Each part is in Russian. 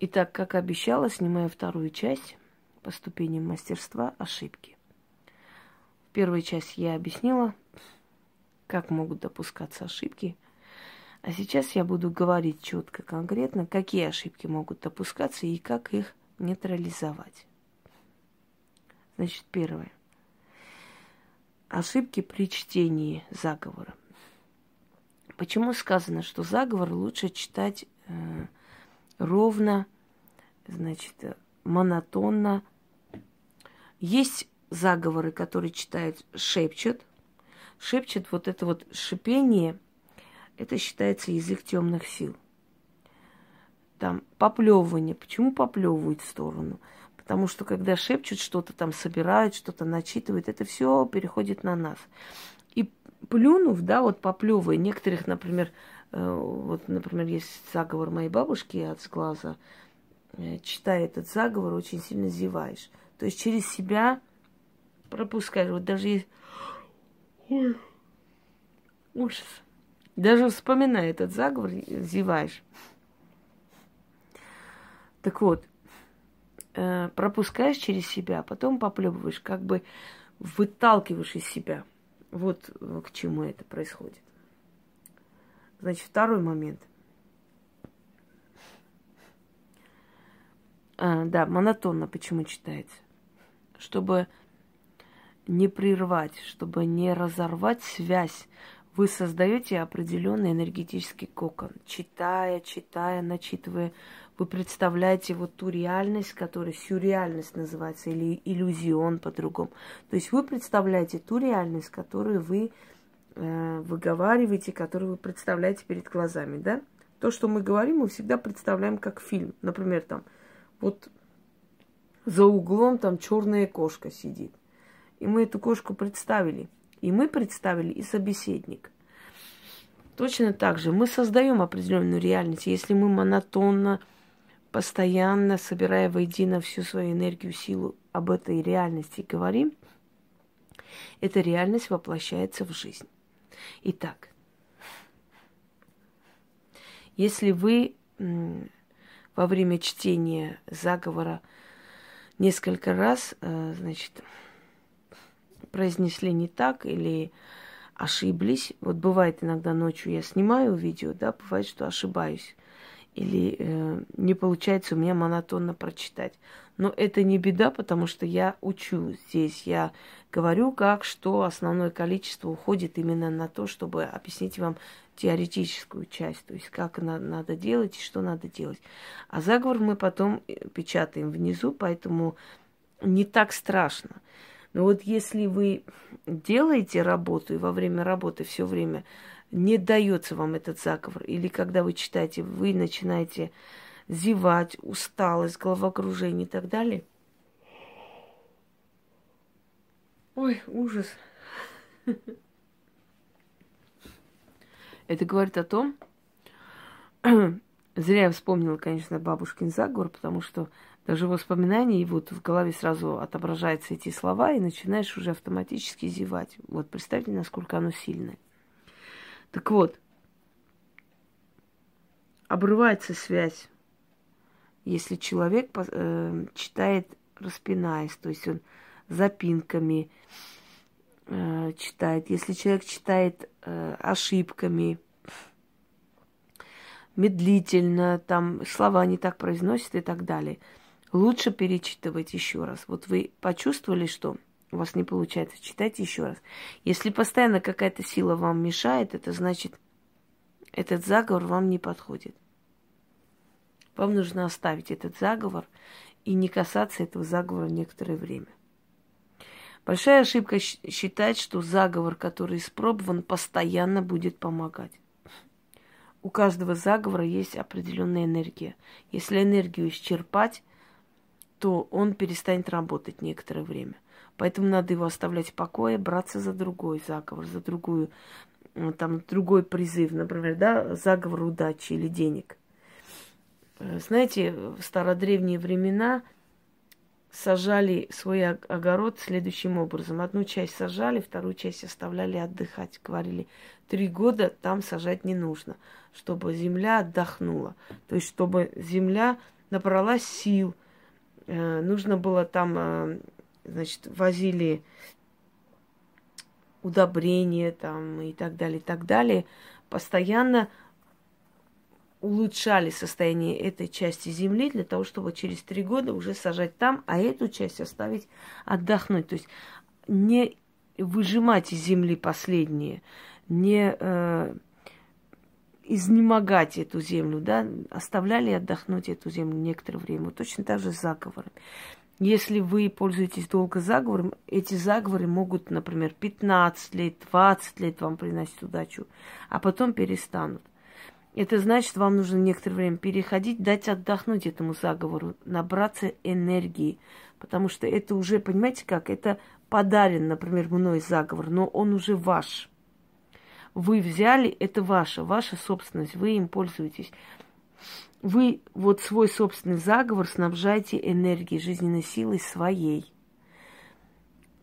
Итак, как обещала, снимаю вторую часть по ступеням мастерства ошибки. В первой части я объяснила, как могут допускаться ошибки. А сейчас я буду говорить четко, конкретно, какие ошибки могут допускаться и как их нейтрализовать. Значит, первое. Ошибки при чтении заговора. Почему сказано, что заговор лучше читать э, ровно, значит, монотонно. Есть заговоры, которые читают шепчет. Шепчет вот это вот шипение, это считается язык темных сил. Там поплевывание. Почему поплевывают в сторону? Потому что когда шепчут что-то там, собирают, что-то начитывают, это все переходит на нас. И плюнув, да, вот поплевывая, некоторых, например, вот, например, есть заговор моей бабушки от сглаза, э, читая этот заговор, очень сильно зеваешь. То есть через себя пропускаешь. Вот даже есть... Ужас. Даже вспоминая этот заговор, зеваешь. Так вот, э, пропускаешь через себя, потом поплевываешь, как бы выталкиваешь из себя. Вот к чему это происходит. Значит, второй момент. А, да, монотонно почему читается. Чтобы не прервать, чтобы не разорвать связь, вы создаете определенный энергетический кокон. Читая, читая, начитывая, вы представляете вот ту реальность, которая сюрреальность называется, или иллюзион по-другому. То есть вы представляете ту реальность, которую вы выговариваете, который вы представляете перед глазами, да? То, что мы говорим, мы всегда представляем как фильм. Например, там, вот за углом там черная кошка сидит. И мы эту кошку представили. И мы представили и собеседник. Точно так же мы создаем определенную реальность. Если мы монотонно, постоянно, собирая воедино всю свою энергию, силу об этой реальности говорим, эта реальность воплощается в жизнь. Итак, если вы во время чтения заговора несколько раз, э, значит, произнесли не так или ошиблись. Вот бывает иногда ночью я снимаю видео, да, бывает, что ошибаюсь. Или э, не получается у меня монотонно прочитать. Но это не беда, потому что я учу здесь. Я говорю, как, что основное количество уходит именно на то, чтобы объяснить вам теоретическую часть, то есть как на, надо делать и что надо делать. А заговор мы потом э, печатаем внизу, поэтому не так страшно. Но вот если вы делаете работу и во время работы все время не дается вам этот заговор, или когда вы читаете, вы начинаете зевать, усталость, головокружение и так далее. Ой, ужас. Это говорит о том, зря я вспомнила, конечно, бабушкин заговор, потому что даже в воспоминании вот в голове сразу отображаются эти слова, и начинаешь уже автоматически зевать. Вот представьте, насколько оно сильное. Так вот, обрывается связь если человек э, читает распинаясь, то есть он запинками э, читает, если человек читает э, ошибками, медлительно, там слова не так произносит и так далее, лучше перечитывать еще раз. Вот вы почувствовали, что у вас не получается, читайте еще раз. Если постоянно какая-то сила вам мешает, это значит, этот заговор вам не подходит. Вам нужно оставить этот заговор и не касаться этого заговора некоторое время. Большая ошибка считать, что заговор, который испробован, постоянно будет помогать. У каждого заговора есть определенная энергия. Если энергию исчерпать, то он перестанет работать некоторое время. Поэтому надо его оставлять в покое, браться за другой заговор, за другую, там, другой призыв, например, да, заговор удачи или денег – Э, знаете, в стародревние времена сажали свой огород следующим образом. Одну часть сажали, вторую часть оставляли отдыхать. Говорили, три года там сажать не нужно, чтобы земля отдохнула. То есть, чтобы земля набралась сил, э, нужно было там, э, значит, возили удобрения там и так далее, и так далее, постоянно улучшали состояние этой части земли для того, чтобы через три года уже сажать там, а эту часть оставить отдохнуть. То есть не выжимать из земли последнее, не э, изнемогать эту землю, да, оставляли отдохнуть эту землю некоторое время. точно так же с заговорами. Если вы пользуетесь долго заговором, эти заговоры могут, например, 15 лет, 20 лет вам приносить удачу, а потом перестанут. Это значит, вам нужно некоторое время переходить, дать отдохнуть этому заговору, набраться энергии. Потому что это уже, понимаете как, это подарен, например, мной заговор, но он уже ваш. Вы взяли, это ваше, ваша собственность, вы им пользуетесь. Вы вот свой собственный заговор снабжаете энергией, жизненной силой своей.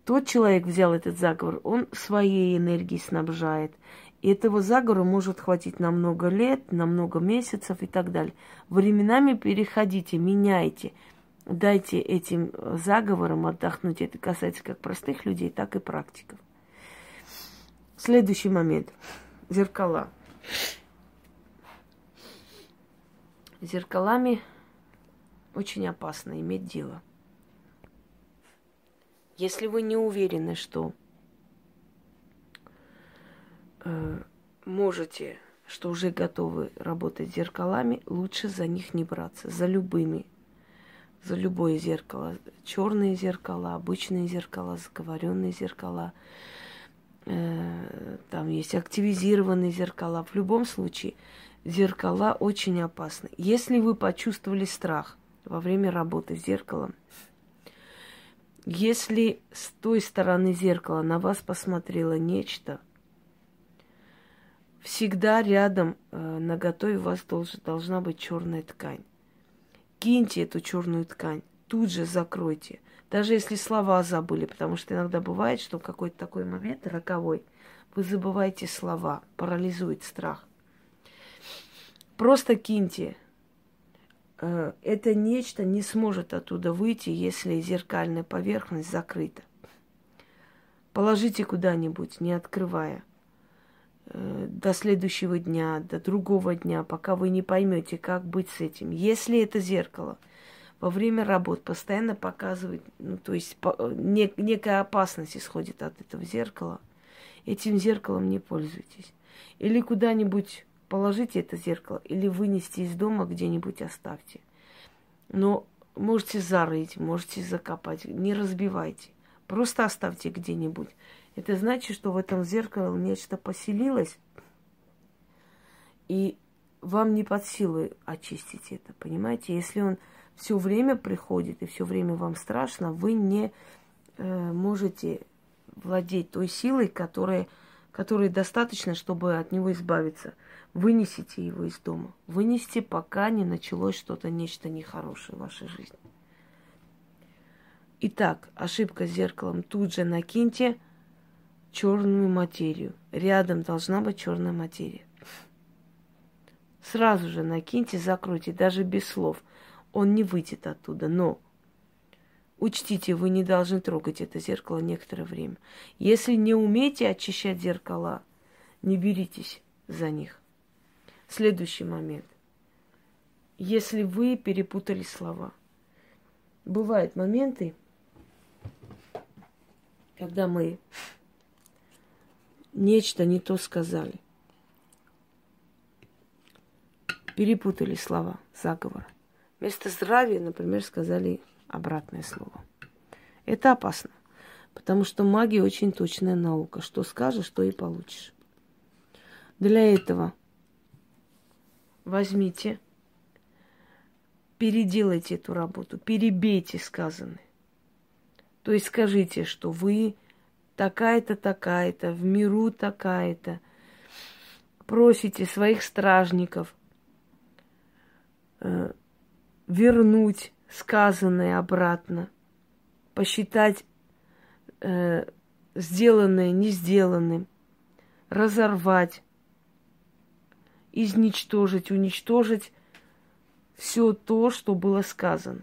Тот человек взял этот заговор, он своей энергией снабжает. И этого заговора может хватить на много лет, на много месяцев и так далее. Временами переходите, меняйте. Дайте этим заговорам отдохнуть. Это касается как простых людей, так и практиков. Следующий момент. Зеркала. Зеркалами очень опасно иметь дело. Если вы не уверены, что э, можете, что уже готовы работать зеркалами, лучше за них не браться, за любыми, за любое зеркало. Черные зеркала, обычные зеркала, заговоренные зеркала. Э, там есть активизированные зеркала. В любом случае, зеркала очень опасны. Если вы почувствовали страх во время работы с зеркалом, если с той стороны зеркала на вас посмотрело нечто – Всегда рядом э, на готове у вас долж, должна быть черная ткань. Киньте эту черную ткань, тут же закройте. Даже если слова забыли, потому что иногда бывает, что в какой-то такой момент роковой вы забываете слова, парализует страх. Просто киньте. Э, это нечто не сможет оттуда выйти, если зеркальная поверхность закрыта. Положите куда-нибудь, не открывая – Э, до следующего дня, до другого дня, пока вы не поймете, как быть с этим. Если это зеркало во время работ постоянно показывает, ну, то есть по, не, некая опасность исходит от этого зеркала, этим зеркалом не пользуйтесь. Или куда-нибудь положите это зеркало, или вынести из дома где-нибудь оставьте. Но можете зарыть, можете закопать, не разбивайте. Просто оставьте где-нибудь. Это значит, что в этом зеркале нечто поселилось, и вам не под силу очистить это, понимаете? Если он все время приходит и все время вам страшно, вы не э, можете владеть той силой, которая, которой достаточно, чтобы от него избавиться. Вынесите его из дома. Вынесите, пока не началось что-то, нечто нехорошее в вашей жизни. Итак, ошибка с зеркалом тут же накиньте – черную материю. Рядом должна быть черная материя. Сразу же накиньте, закройте, даже без слов. Он не выйдет оттуда. Но учтите, вы не должны трогать это зеркало некоторое время. Если не умеете очищать зеркала, не беритесь за них. Следующий момент. Если вы перепутали слова. Бывают моменты, когда мы нечто не то сказали. Перепутали слова, заговор. Вместо здравия, например, сказали обратное слово. Это опасно, потому что магия очень точная наука. Что скажешь, то и получишь. Для этого возьмите, переделайте эту работу, перебейте сказанное. То есть скажите, что вы такая-то, такая-то, в миру такая-то. Просите своих стражников э, вернуть сказанное обратно, посчитать э, сделанное не сделанным, разорвать, изничтожить, уничтожить все то, что было сказано.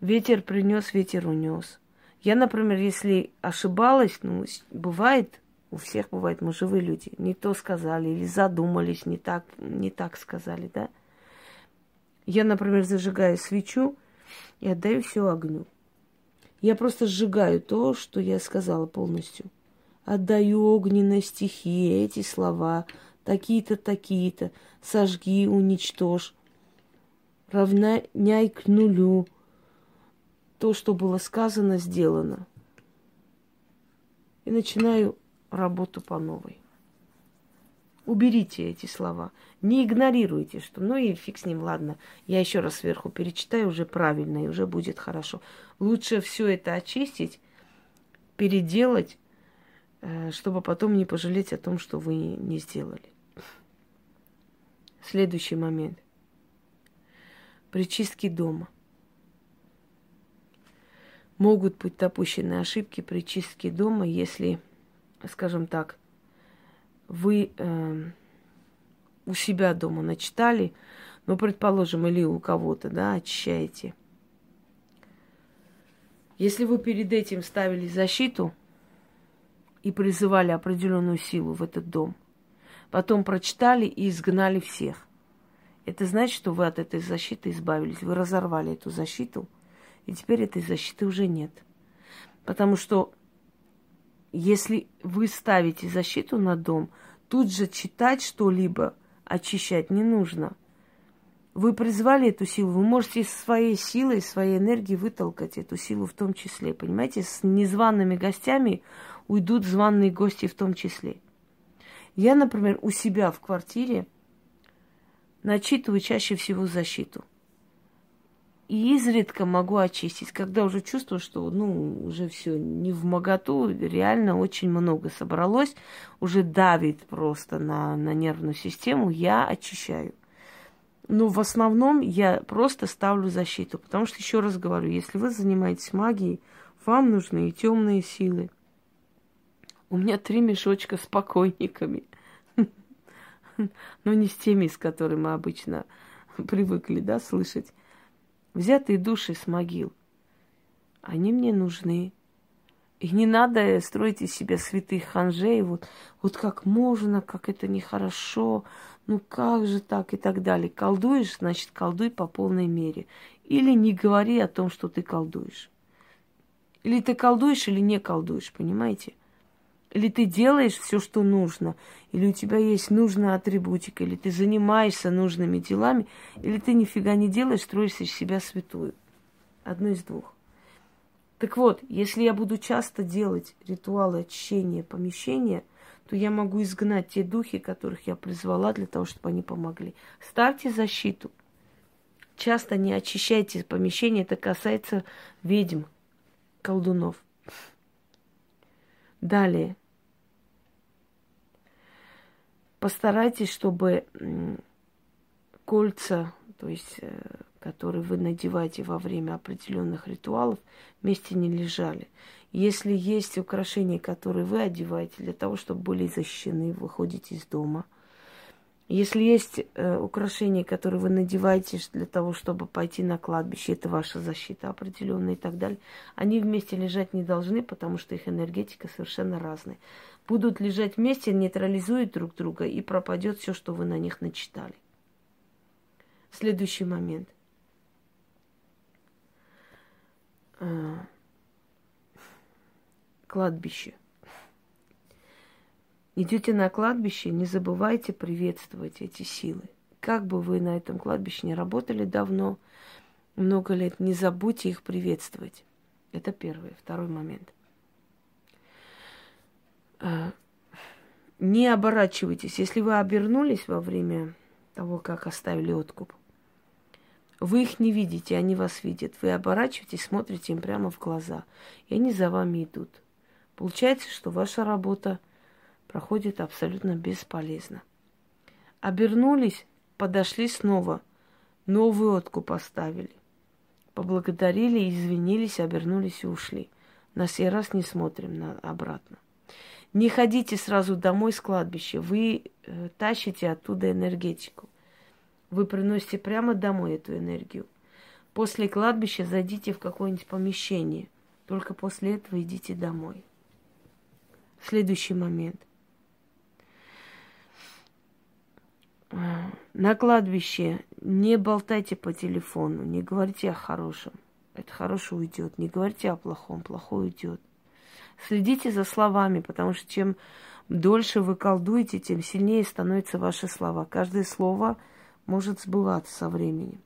Ветер принес, ветер унес. Я, например, если ошибалась, ну, бывает, у всех бывает, мы живые люди, не то сказали или задумались, не так, не так сказали, да. Я, например, зажигаю свечу и отдаю все огню. Я просто сжигаю то, что я сказала полностью. Отдаю огненной стихии эти слова, такие-то, такие-то, сожги, уничтожь, равняй к нулю. То, что было сказано, сделано. И начинаю работу по новой. Уберите эти слова. Не игнорируйте, что ну и фиг с ним, ладно. Я еще раз сверху перечитаю уже правильно, и уже будет хорошо. Лучше все это очистить, переделать, чтобы потом не пожалеть о том, что вы не сделали. Следующий момент. При чистке дома. Могут быть допущены ошибки при чистке дома, если, скажем так, вы э, у себя дома начитали, ну, предположим, или у кого-то, да, очищаете. Если вы перед этим ставили защиту и призывали определенную силу в этот дом, Потом прочитали и изгнали всех. Это значит, что вы от этой защиты избавились. Вы разорвали эту защиту, и теперь этой защиты уже нет. Потому что если вы ставите защиту на дом, тут же читать что-либо, очищать не нужно. Вы призвали эту силу, вы можете своей силой, своей энергией вытолкать эту силу в том числе. Понимаете, с незваными гостями уйдут званые гости в том числе. Я, например, у себя в квартире начитываю чаще всего защиту. И изредка могу очистить, когда уже чувствую, что ну, уже все не в моготу, реально очень много собралось, уже давит просто на, на нервную систему, я очищаю. Но в основном я просто ставлю защиту, потому что, еще раз говорю, если вы занимаетесь магией, вам нужны и темные силы, у меня три мешочка с покойниками. Но не с теми, с которыми мы обычно привыкли, да, слышать. Взятые души с могил. Они мне нужны. И не надо строить из себя святых ханжей, вот, вот как можно, как это нехорошо, ну как же так и так далее. Колдуешь, значит, колдуй по полной мере. Или не говори о том, что ты колдуешь. Или ты колдуешь, или не колдуешь, понимаете? Или ты делаешь все, что нужно, или у тебя есть нужная атрибутика, или ты занимаешься нужными делами, или ты нифига не делаешь, строишь из себя святую. Одно из двух. Так вот, если я буду часто делать ритуалы очищения помещения, то я могу изгнать те духи, которых я призвала для того, чтобы они помогли. Ставьте защиту. Часто не очищайте помещение, это касается ведьм, колдунов. Далее. Постарайтесь, чтобы кольца, то есть, э, которые вы надеваете во время определенных ритуалов, вместе не лежали. Если есть украшения, которые вы одеваете для того, чтобы были защищены, выходите из дома. Если есть э, украшения, которые вы надеваете для того, чтобы пойти на кладбище, это ваша защита определенная и так далее, они вместе лежать не должны, потому что их энергетика совершенно разная будут лежать вместе, нейтрализуют друг друга и пропадет все, что вы на них начитали. Следующий момент. А, кладбище. Идете на кладбище, не забывайте приветствовать эти силы. Как бы вы на этом кладбище не работали давно, много лет, не забудьте их приветствовать. Это первый. Второй момент – не оборачивайтесь. Если вы обернулись во время того, как оставили откуп, вы их не видите, они вас видят. Вы оборачиваетесь, смотрите им прямо в глаза, и они за вами идут. Получается, что ваша работа проходит абсолютно бесполезно. Обернулись, подошли снова, новый откуп поставили. Поблагодарили, извинились, обернулись и ушли. На сей раз не смотрим на обратно. Не ходите сразу домой с кладбища, вы э, тащите оттуда энергетику. вы приносите прямо домой эту энергию. После кладбища зайдите в какое-нибудь помещение. Только после этого идите домой. Следующий момент. На кладбище не болтайте по телефону, не говорите о хорошем. Это хорошее уйдет. Не говорите о плохом, плохое уйдет. Следите за словами, потому что чем дольше вы колдуете, тем сильнее становятся ваши слова. Каждое слово может сбываться со временем.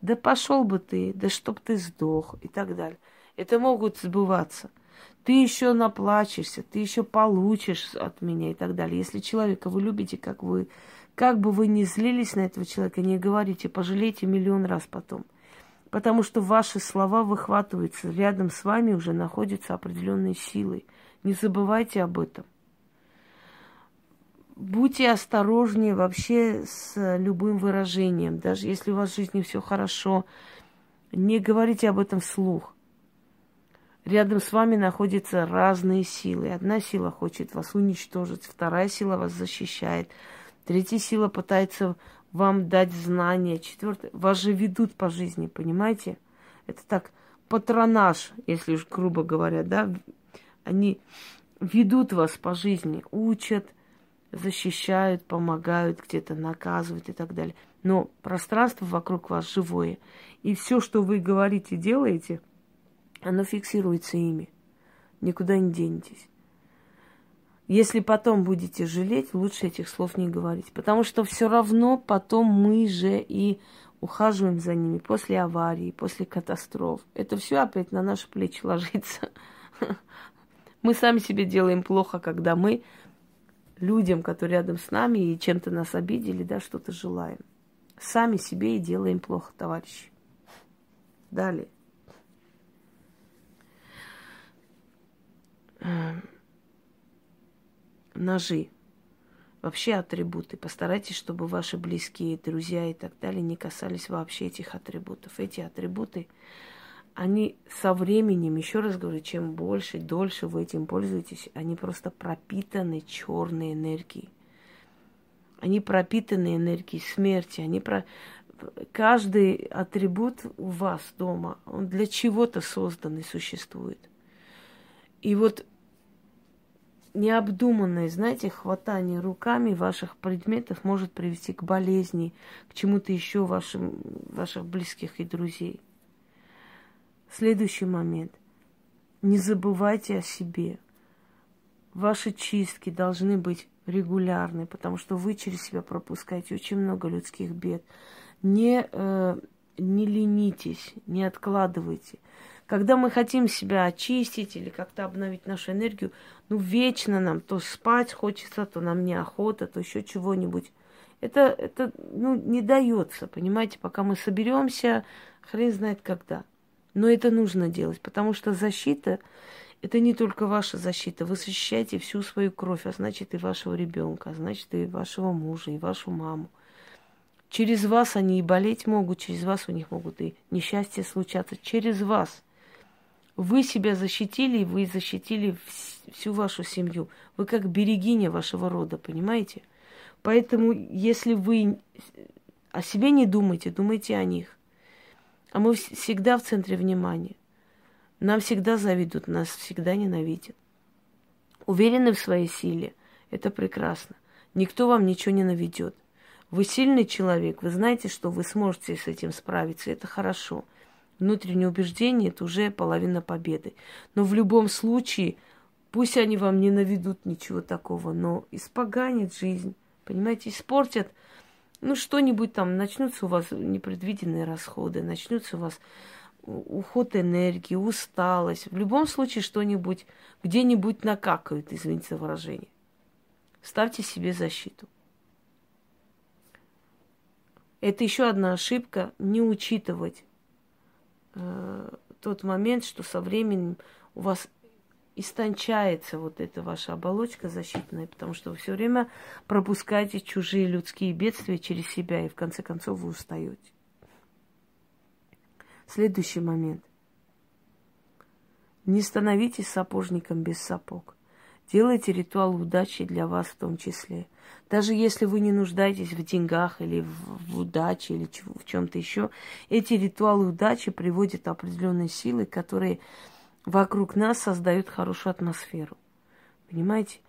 Да пошел бы ты, да чтоб ты сдох и так далее. Это могут сбываться. Ты еще наплачешься, ты еще получишь от меня и так далее. Если человека вы любите, как вы, как бы вы ни злились на этого человека, не говорите, пожалейте миллион раз потом. Потому что ваши слова выхватываются, рядом с вами уже находятся определенные силы. Не забывайте об этом. Будьте осторожнее вообще с любым выражением. Даже если у вас в жизни все хорошо, не говорите об этом вслух. Рядом с вами находятся разные силы. Одна сила хочет вас уничтожить, вторая сила вас защищает, третья сила пытается вам дать знания, четвертая. Вас же ведут по жизни, понимаете? Это так, патронаж, если уж грубо говоря, да? Они ведут вас по жизни, учат, защищают, помогают, где-то наказывают и так далее. Но пространство вокруг вас живое. И все, что вы говорите, делаете, оно фиксируется ими. Никуда не денетесь. Если потом будете жалеть, лучше этих слов не говорить. Потому что все равно потом мы же и ухаживаем за ними после аварии, после катастроф. Это все опять на наши плечи ложится. Мы сами себе делаем плохо, когда мы людям, которые рядом с нами и чем-то нас обидели, да, что-то желаем. Сами себе и делаем плохо, товарищи. Далее. Ножи. Вообще атрибуты. Постарайтесь, чтобы ваши близкие, друзья и так далее не касались вообще этих атрибутов. Эти атрибуты они со временем, еще раз говорю, чем больше, дольше вы этим пользуетесь, они просто пропитаны черной энергией. Они пропитаны энергией смерти. Они про... Каждый атрибут у вас дома, он для чего-то создан и существует. И вот необдуманное, знаете, хватание руками ваших предметов может привести к болезни, к чему-то еще вашим, ваших близких и друзей. Следующий момент. Не забывайте о себе. Ваши чистки должны быть регулярны, потому что вы через себя пропускаете очень много людских бед. Не, э, не ленитесь, не откладывайте. Когда мы хотим себя очистить или как-то обновить нашу энергию, ну, вечно нам то спать хочется, то нам неохота, то еще чего-нибудь. Это, это ну, не дается, понимаете, пока мы соберемся, хрен знает когда. Но это нужно делать, потому что защита – это не только ваша защита. Вы защищаете всю свою кровь, а значит и вашего ребенка, а значит и вашего мужа, и вашу маму. Через вас они и болеть могут, через вас у них могут и несчастья случаться. Через вас. Вы себя защитили, вы защитили всю вашу семью. Вы как берегиня вашего рода, понимаете? Поэтому, если вы о себе не думаете, думайте о них. А мы всегда в центре внимания. Нам всегда завидуют, нас всегда ненавидят. Уверены в своей силе, это прекрасно. Никто вам ничего не наведет. Вы сильный человек, вы знаете, что вы сможете с этим справиться, это хорошо. Внутреннее убеждение – это уже половина победы. Но в любом случае, пусть они вам не наведут ничего такого, но испоганят жизнь, понимаете, испортят – ну, что-нибудь там, начнутся у вас непредвиденные расходы, начнутся у вас уход энергии, усталость. В любом случае что-нибудь, где-нибудь накакают, извините за выражение. Ставьте себе защиту. Это еще одна ошибка не учитывать э, тот момент, что со временем у вас истончается вот эта ваша оболочка защитная, потому что вы все время пропускаете чужие людские бедствия через себя, и в конце концов вы устаете. Следующий момент. Не становитесь сапожником без сапог. Делайте ритуал удачи для вас в том числе. Даже если вы не нуждаетесь в деньгах или в, удаче или в чем-то еще, эти ритуалы удачи приводят определенные силы, которые вокруг нас создают хорошую атмосферу. Понимаете?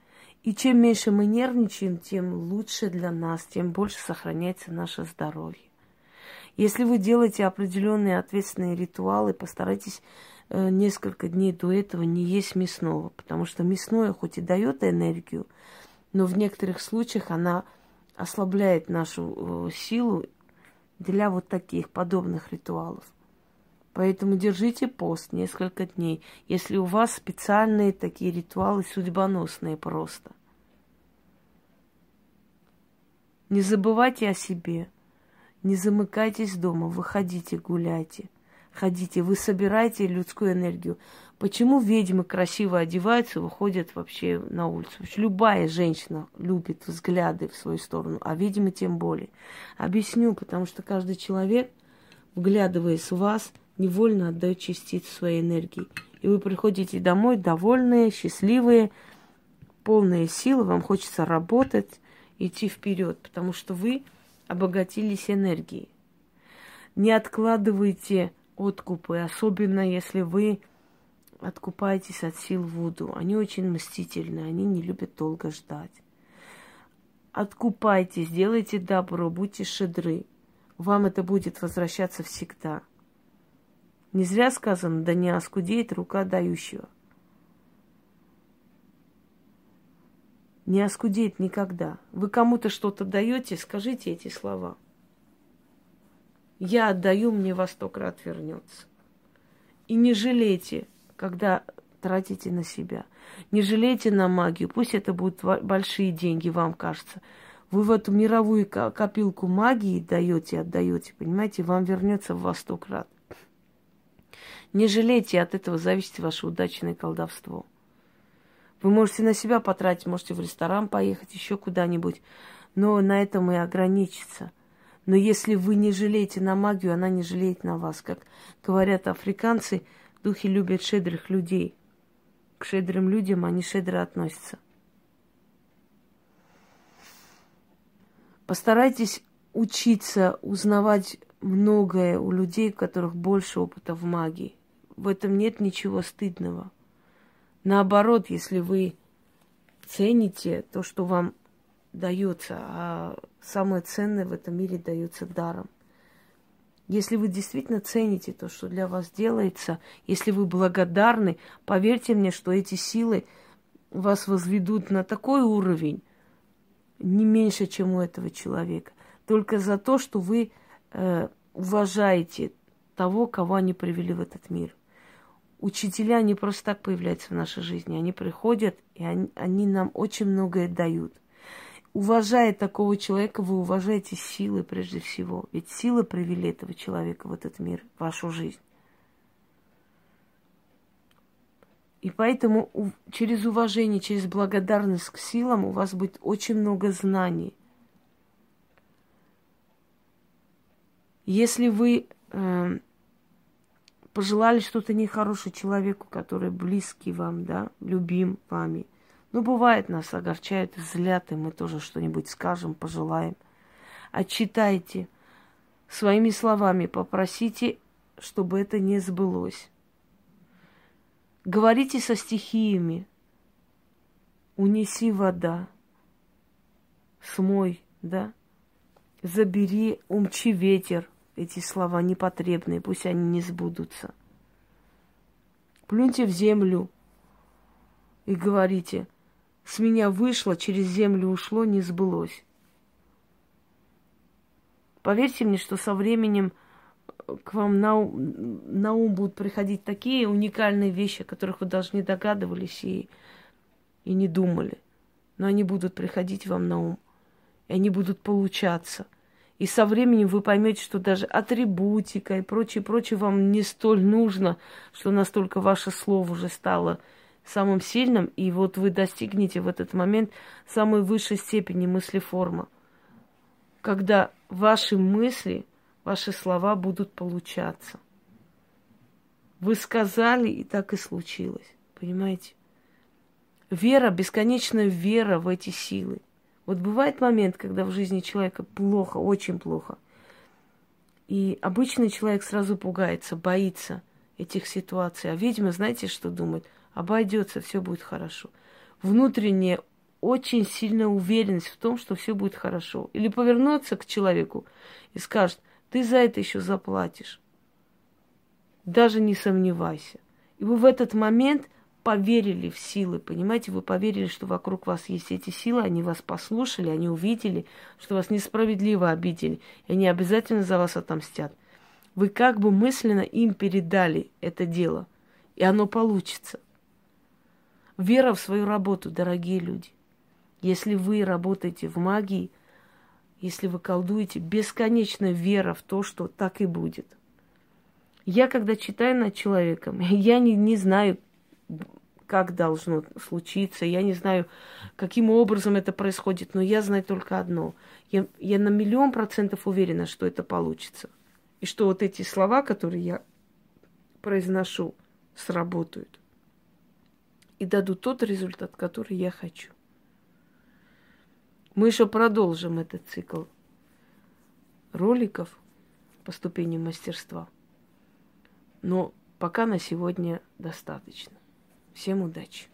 И чем меньше мы нервничаем, тем лучше для нас, тем больше сохраняется наше здоровье. Если вы делаете определенные ответственные ритуалы, постарайтесь несколько дней до этого не есть мясного, потому что мясное хоть и дает энергию, но в некоторых случаях она ослабляет нашу э, силу для вот таких подобных ритуалов. Поэтому держите пост несколько дней, если у вас специальные такие ритуалы судьбоносные просто. Не забывайте о себе. Не замыкайтесь дома, выходите, гуляйте. Ходите, вы собираете людскую энергию. Почему ведьмы красиво одеваются, выходят вообще на улицу? Любая женщина любит взгляды в свою сторону, а ведьмы тем более. Объясню, потому что каждый человек, вглядываясь в вас, невольно отдает частицу своей энергии. И вы приходите домой довольные, счастливые, полные силы, вам хочется работать, идти вперед, потому что вы обогатились энергией. Не откладывайте откупы, особенно если вы откупаетесь от сил Вуду. Они очень мстительны, они не любят долго ждать. Откупайтесь, делайте добро, будьте шедры. Вам это будет возвращаться всегда. Не зря сказано, да не оскудеет рука дающего. не оскудеет никогда. Вы кому-то что-то даете, скажите эти слова. Я отдаю, мне во сто крат вернется. И не жалейте, когда тратите на себя. Не жалейте на магию. Пусть это будут большие деньги, вам кажется. Вы в эту мировую копилку магии даете, отдаете, понимаете, вам вернется во сто крат. Не жалейте, от этого зависит ваше удачное колдовство. Вы можете на себя потратить, можете в ресторан поехать, еще куда-нибудь. Но на этом и ограничиться. Но если вы не жалеете на магию, она не жалеет на вас. Как говорят африканцы, духи любят щедрых людей. К щедрым людям они щедро относятся. Постарайтесь учиться, узнавать многое у людей, у которых больше опыта в магии. В этом нет ничего стыдного. Наоборот, если вы цените то, что вам дается, а самое ценное в этом мире дается даром. Если вы действительно цените то, что для вас делается, если вы благодарны, поверьте мне, что эти силы вас возведут на такой уровень, не меньше, чем у этого человека. Только за то, что вы э, уважаете того, кого они привели в этот мир. Учителя не просто так появляются в нашей жизни. Они приходят, и они, они нам очень многое дают. Уважая такого человека, вы уважаете силы прежде всего. Ведь силы привели этого человека в этот мир, в вашу жизнь. И поэтому через уважение, через благодарность к силам у вас будет очень много знаний. Если вы э, пожелали что-то нехорошее человеку, который близкий вам, да, любим вами. Ну, бывает, нас огорчают, злят, и мы тоже что-нибудь скажем, пожелаем. Отчитайте своими словами, попросите, чтобы это не сбылось. Говорите со стихиями. Унеси вода, смой, да, забери, умчи ветер – эти слова непотребные, пусть они не сбудутся. Плюньте в землю и говорите, с меня вышло, через землю ушло, не сбылось. Поверьте мне, что со временем к вам на ум, на ум будут приходить такие уникальные вещи, о которых вы даже не догадывались и, и не думали. Но они будут приходить вам на ум, и они будут получаться – и со временем вы поймете, что даже атрибутика и прочее, прочее вам не столь нужно, что настолько ваше слово уже стало самым сильным, и вот вы достигнете в этот момент самой высшей степени мыслеформа, когда ваши мысли, ваши слова будут получаться. Вы сказали, и так и случилось. Понимаете? Вера, бесконечная вера в эти силы. Вот бывает момент, когда в жизни человека плохо, очень плохо. И обычный человек сразу пугается, боится этих ситуаций. А ведьма, знаете, что думает? Обойдется, все будет хорошо. Внутренняя очень сильная уверенность в том, что все будет хорошо. Или повернуться к человеку и скажет, ты за это еще заплатишь. Даже не сомневайся. И вы в этот момент поверили в силы, понимаете, вы поверили, что вокруг вас есть эти силы, они вас послушали, они увидели, что вас несправедливо обидели, и они обязательно за вас отомстят. Вы как бы мысленно им передали это дело, и оно получится. Вера в свою работу, дорогие люди. Если вы работаете в магии, если вы колдуете, бесконечная вера в то, что так и будет. Я, когда читаю над человеком, я не, не знаю, как должно случиться, я не знаю, каким образом это происходит, но я знаю только одно. Я, я на миллион процентов уверена, что это получится. И что вот эти слова, которые я произношу, сработают. И дадут тот результат, который я хочу. Мы еще продолжим этот цикл роликов по ступени мастерства. Но пока на сегодня достаточно. Всем удачи!